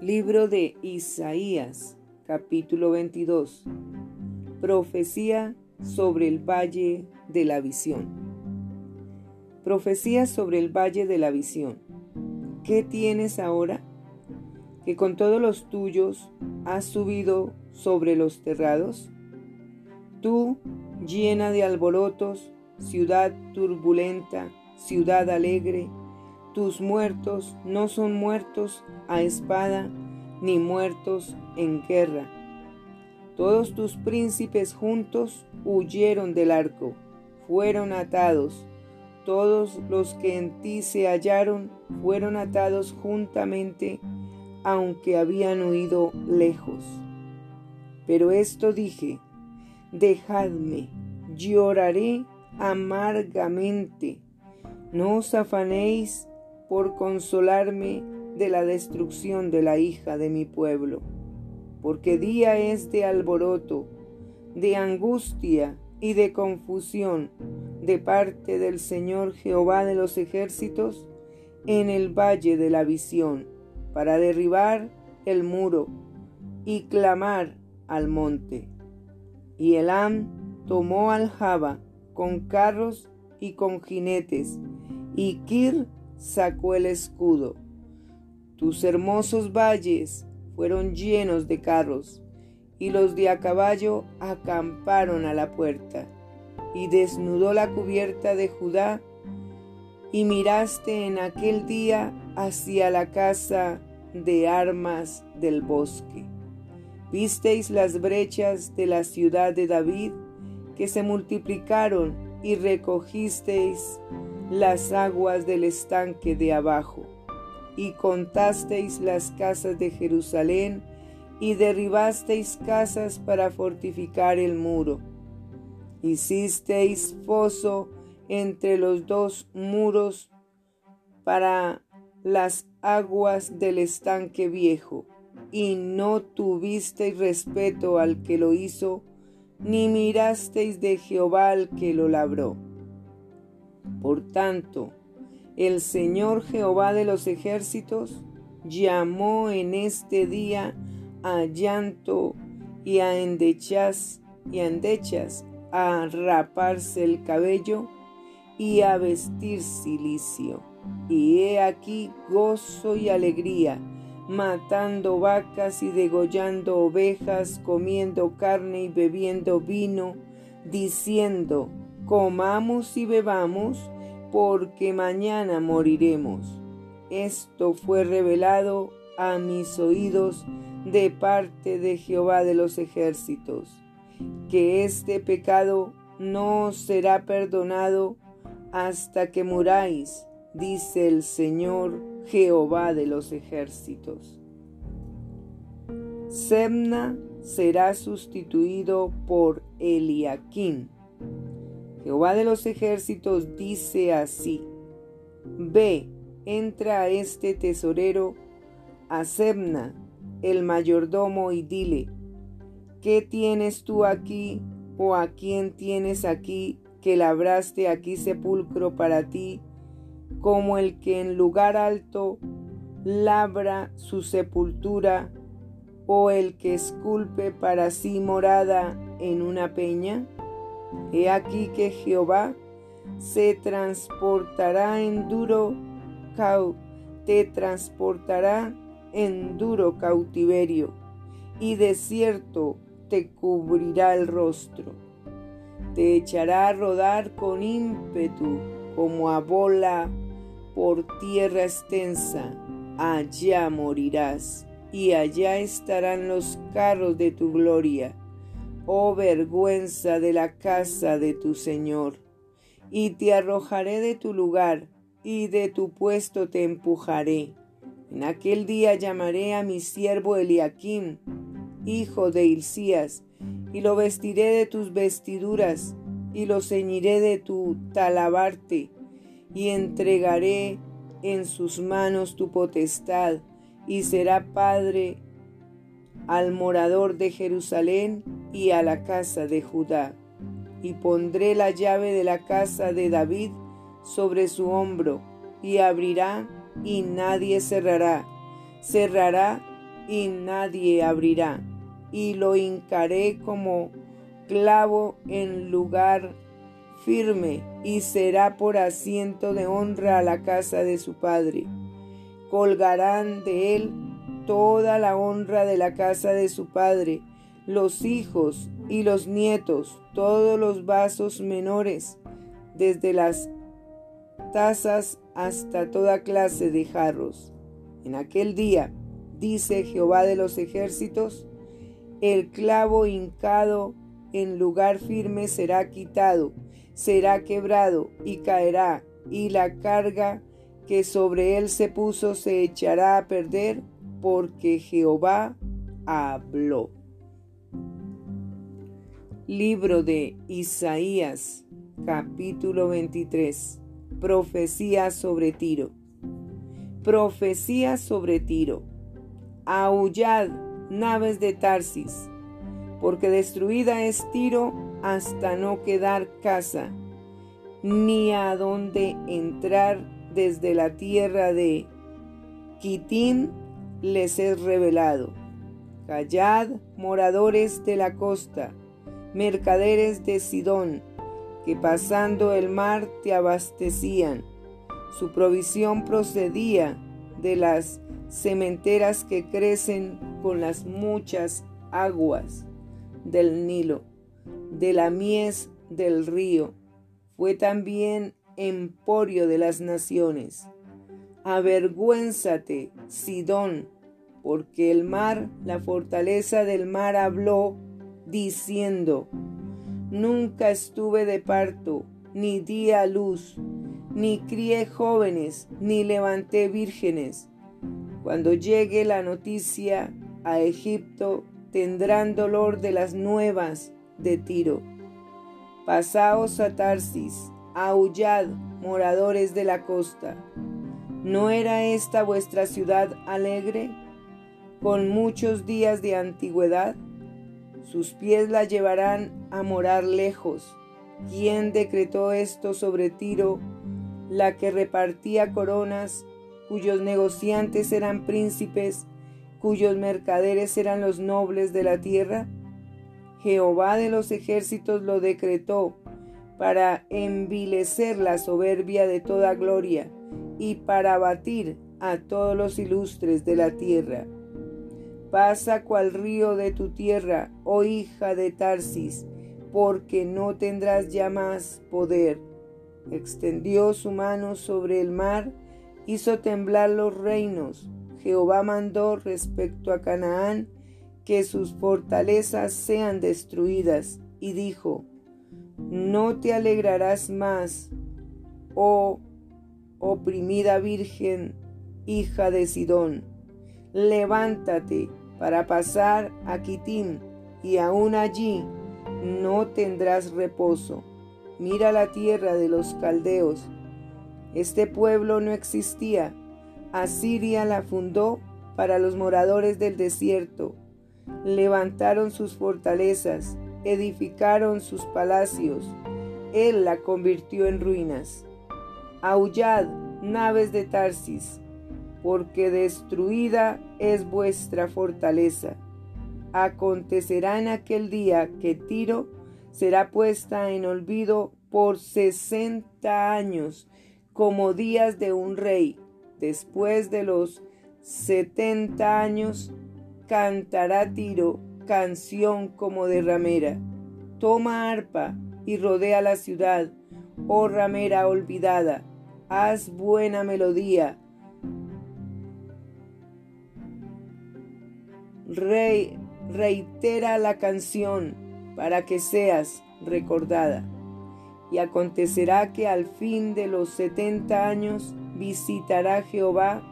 Libro de Isaías, capítulo 22. Profecía sobre el Valle de la Visión. Profecía sobre el Valle de la Visión. ¿Qué tienes ahora? Que con todos los tuyos has subido sobre los terrados. Tú, llena de alborotos, ciudad turbulenta, ciudad alegre, tus muertos no son muertos a espada, ni muertos en guerra. Todos tus príncipes juntos huyeron del arco, fueron atados. Todos los que en ti se hallaron fueron atados juntamente, aunque habían huido lejos. Pero esto dije, dejadme, lloraré amargamente. No os afanéis por consolarme de la destrucción de la hija de mi pueblo, porque día es de alboroto, de angustia y de confusión de parte del Señor Jehová de los ejércitos en el valle de la visión, para derribar el muro y clamar al monte. Y Elam tomó al Jaba con carros y con jinetes, y Kir sacó el escudo. Tus hermosos valles fueron llenos de carros, y los de a caballo acamparon a la puerta. Y desnudó la cubierta de Judá, y miraste en aquel día hacia la casa de armas del bosque. Visteis las brechas de la ciudad de David, que se multiplicaron, y recogisteis las aguas del estanque de abajo, y contasteis las casas de Jerusalén, y derribasteis casas para fortificar el muro. Hicisteis foso entre los dos muros para las aguas del estanque viejo, y no tuvisteis respeto al que lo hizo, ni mirasteis de Jehová al que lo labró. Por tanto, el Señor Jehová de los ejércitos llamó en este día a llanto y a endechas y a endechas a raparse el cabello y a vestir silicio. Y he aquí gozo y alegría, matando vacas y degollando ovejas, comiendo carne y bebiendo vino, diciendo, comamos y bebamos, porque mañana moriremos. Esto fue revelado a mis oídos de parte de Jehová de los ejércitos, que este pecado no será perdonado hasta que muráis, dice el Señor Jehová de los ejércitos. Semna será sustituido por Eliakim Jehová de los ejércitos dice así, Ve, entra a este tesorero, a Sebna, el mayordomo, y dile, ¿qué tienes tú aquí o a quién tienes aquí que labraste aquí sepulcro para ti, como el que en lugar alto labra su sepultura, o el que esculpe para sí morada en una peña? He aquí que Jehová se transportará en duro te transportará en duro cautiverio y desierto te cubrirá el rostro. Te echará a rodar con ímpetu como a bola por tierra extensa. Allá morirás y allá estarán los carros de tu gloria oh vergüenza de la casa de tu Señor. Y te arrojaré de tu lugar, y de tu puesto te empujaré. En aquel día llamaré a mi siervo Eliakim, hijo de Hilcías, y lo vestiré de tus vestiduras, y lo ceñiré de tu talabarte, y entregaré en sus manos tu potestad, y será padre al morador de Jerusalén y a la casa de Judá. Y pondré la llave de la casa de David sobre su hombro, y abrirá y nadie cerrará, cerrará y nadie abrirá, y lo hincaré como clavo en lugar firme, y será por asiento de honra a la casa de su padre. Colgarán de él toda la honra de la casa de su padre, los hijos y los nietos, todos los vasos menores, desde las tazas hasta toda clase de jarros. En aquel día, dice Jehová de los ejércitos, el clavo hincado en lugar firme será quitado, será quebrado y caerá, y la carga que sobre él se puso se echará a perder, porque Jehová habló. Libro de Isaías, capítulo 23. Profecía sobre Tiro. Profecía sobre Tiro. Aullad, naves de Tarsis, porque destruida es Tiro hasta no quedar casa, ni a dónde entrar desde la tierra de Quitín les es revelado. Callad, moradores de la costa, mercaderes de Sidón, que pasando el mar te abastecían. Su provisión procedía de las cementeras que crecen con las muchas aguas del Nilo, de la mies del río. Fue también emporio de las naciones. Avergüénzate, Sidón, porque el mar, la fortaleza del mar habló, diciendo, Nunca estuve de parto, ni di a luz, ni crié jóvenes, ni levanté vírgenes. Cuando llegue la noticia a Egipto, tendrán dolor de las nuevas de Tiro. Pasaos a Tarsis, aullad, moradores de la costa. ¿No era esta vuestra ciudad alegre, con muchos días de antigüedad? Sus pies la llevarán a morar lejos. ¿Quién decretó esto sobre Tiro, la que repartía coronas, cuyos negociantes eran príncipes, cuyos mercaderes eran los nobles de la tierra? Jehová de los ejércitos lo decretó para envilecer la soberbia de toda gloria y para abatir a todos los ilustres de la tierra. Pasa cual río de tu tierra, oh hija de Tarsis, porque no tendrás ya más poder. Extendió su mano sobre el mar, hizo temblar los reinos. Jehová mandó respecto a Canaán que sus fortalezas sean destruidas, y dijo, No te alegrarás más, oh oprimida Virgen, hija de Sidón. Levántate para pasar a Quitín, y aún allí no tendrás reposo. Mira la tierra de los caldeos. Este pueblo no existía. Asiria la fundó para los moradores del desierto. Levantaron sus fortalezas, edificaron sus palacios. Él la convirtió en ruinas. Aullad, naves de Tarsis, porque destruida es vuestra fortaleza. Acontecerá en aquel día que Tiro será puesta en olvido por sesenta años, como días de un rey. Después de los setenta años, cantará Tiro canción como de ramera. Toma arpa y rodea la ciudad, oh ramera olvidada haz buena melodía. Reitera la canción para que seas recordada. Y acontecerá que al fin de los setenta años visitará Jehová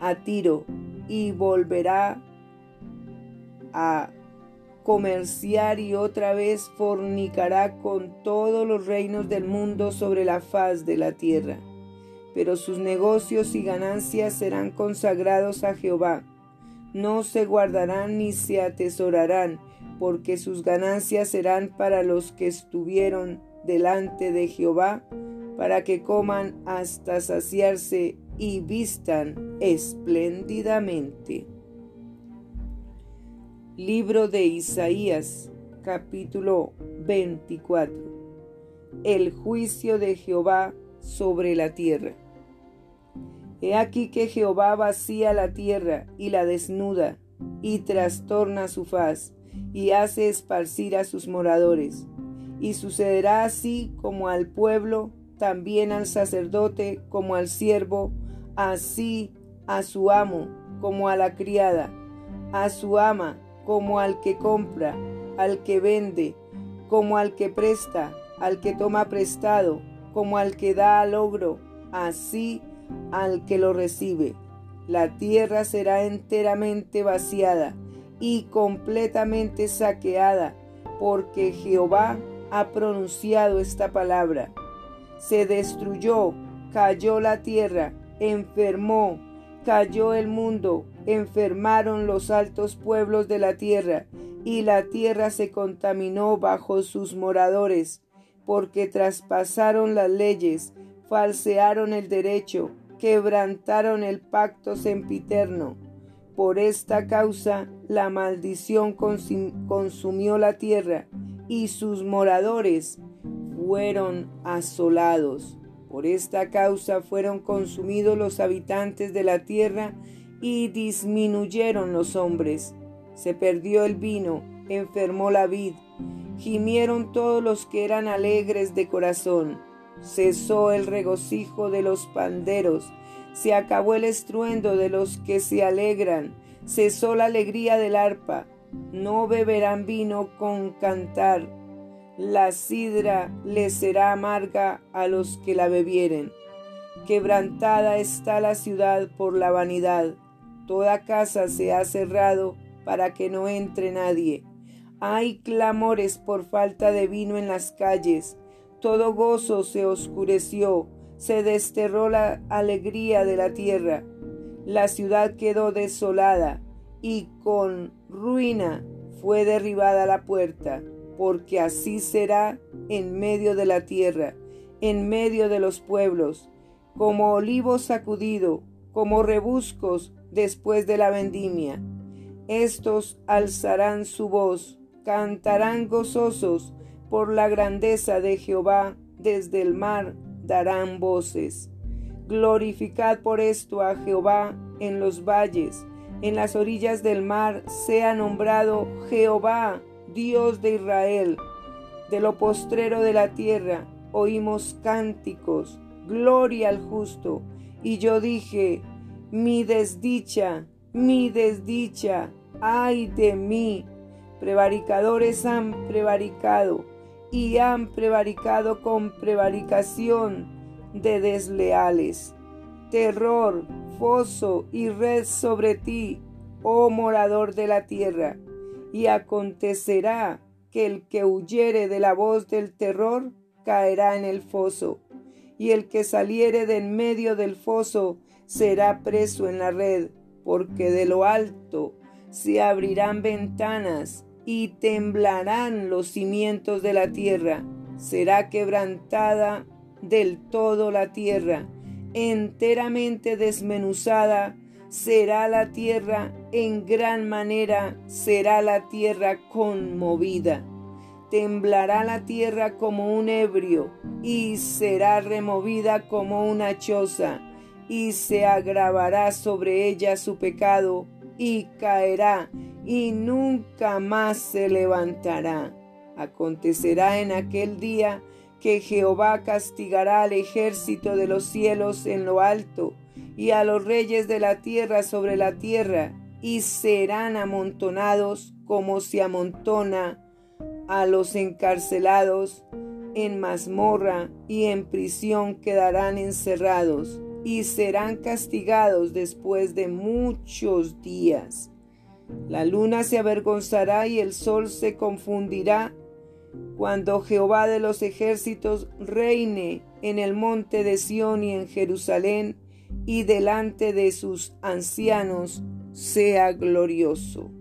a Tiro y volverá a comerciar y otra vez fornicará con todos los reinos del mundo sobre la faz de la tierra. Pero sus negocios y ganancias serán consagrados a Jehová. No se guardarán ni se atesorarán, porque sus ganancias serán para los que estuvieron delante de Jehová, para que coman hasta saciarse y vistan espléndidamente. Libro de Isaías, capítulo 24. El juicio de Jehová sobre la tierra. He aquí que Jehová vacía la tierra y la desnuda, y trastorna su faz, y hace esparcir a sus moradores. Y sucederá así como al pueblo, también al sacerdote, como al siervo, así a su amo, como a la criada, a su ama, como al que compra, al que vende, como al que presta, al que toma prestado, como al que da al ogro, así al que lo recibe. La tierra será enteramente vaciada y completamente saqueada, porque Jehová ha pronunciado esta palabra. Se destruyó, cayó la tierra, enfermó, cayó el mundo, enfermaron los altos pueblos de la tierra, y la tierra se contaminó bajo sus moradores, porque traspasaron las leyes, falsearon el derecho, quebrantaron el pacto sempiterno. Por esta causa la maldición consumió la tierra, y sus moradores fueron asolados. Por esta causa fueron consumidos los habitantes de la tierra y disminuyeron los hombres. Se perdió el vino, enfermó la vid, gimieron todos los que eran alegres de corazón. Cesó el regocijo de los panderos, se acabó el estruendo de los que se alegran, cesó la alegría del arpa. No beberán vino con cantar la sidra le será amarga a los que la bebieren. Quebrantada está la ciudad por la vanidad, toda casa se ha cerrado para que no entre nadie. Hay clamores por falta de vino en las calles, todo gozo se oscureció, se desterró la alegría de la tierra. La ciudad quedó desolada y con ruina fue derribada la puerta porque así será en medio de la tierra, en medio de los pueblos, como olivo sacudido, como rebuscos después de la vendimia. Estos alzarán su voz, cantarán gozosos por la grandeza de Jehová, desde el mar darán voces. Glorificad por esto a Jehová en los valles, en las orillas del mar sea nombrado Jehová Dios de Israel. De lo postrero de la tierra oímos cánticos, gloria al justo. Y yo dije, mi desdicha, mi desdicha, ay de mí. Prevaricadores han prevaricado y han prevaricado con prevaricación de desleales. Terror, foso y red sobre ti, oh morador de la tierra y acontecerá que el que huyere de la voz del terror caerá en el foso, y el que saliere de en medio del foso será preso en la red, porque de lo alto se abrirán ventanas y temblarán los cimientos de la tierra, será quebrantada del todo la tierra, enteramente desmenuzada será la tierra en gran manera, será la tierra conmovida. Temblará la tierra como un ebrio y será removida como una choza y se agravará sobre ella su pecado y caerá y nunca más se levantará. Acontecerá en aquel día que Jehová castigará al ejército de los cielos en lo alto y a los reyes de la tierra sobre la tierra, y serán amontonados como se amontona a los encarcelados en mazmorra y en prisión quedarán encerrados y serán castigados después de muchos días. La luna se avergonzará y el sol se confundirá cuando Jehová de los ejércitos reine en el monte de Sión y en Jerusalén y delante de sus ancianos sea glorioso.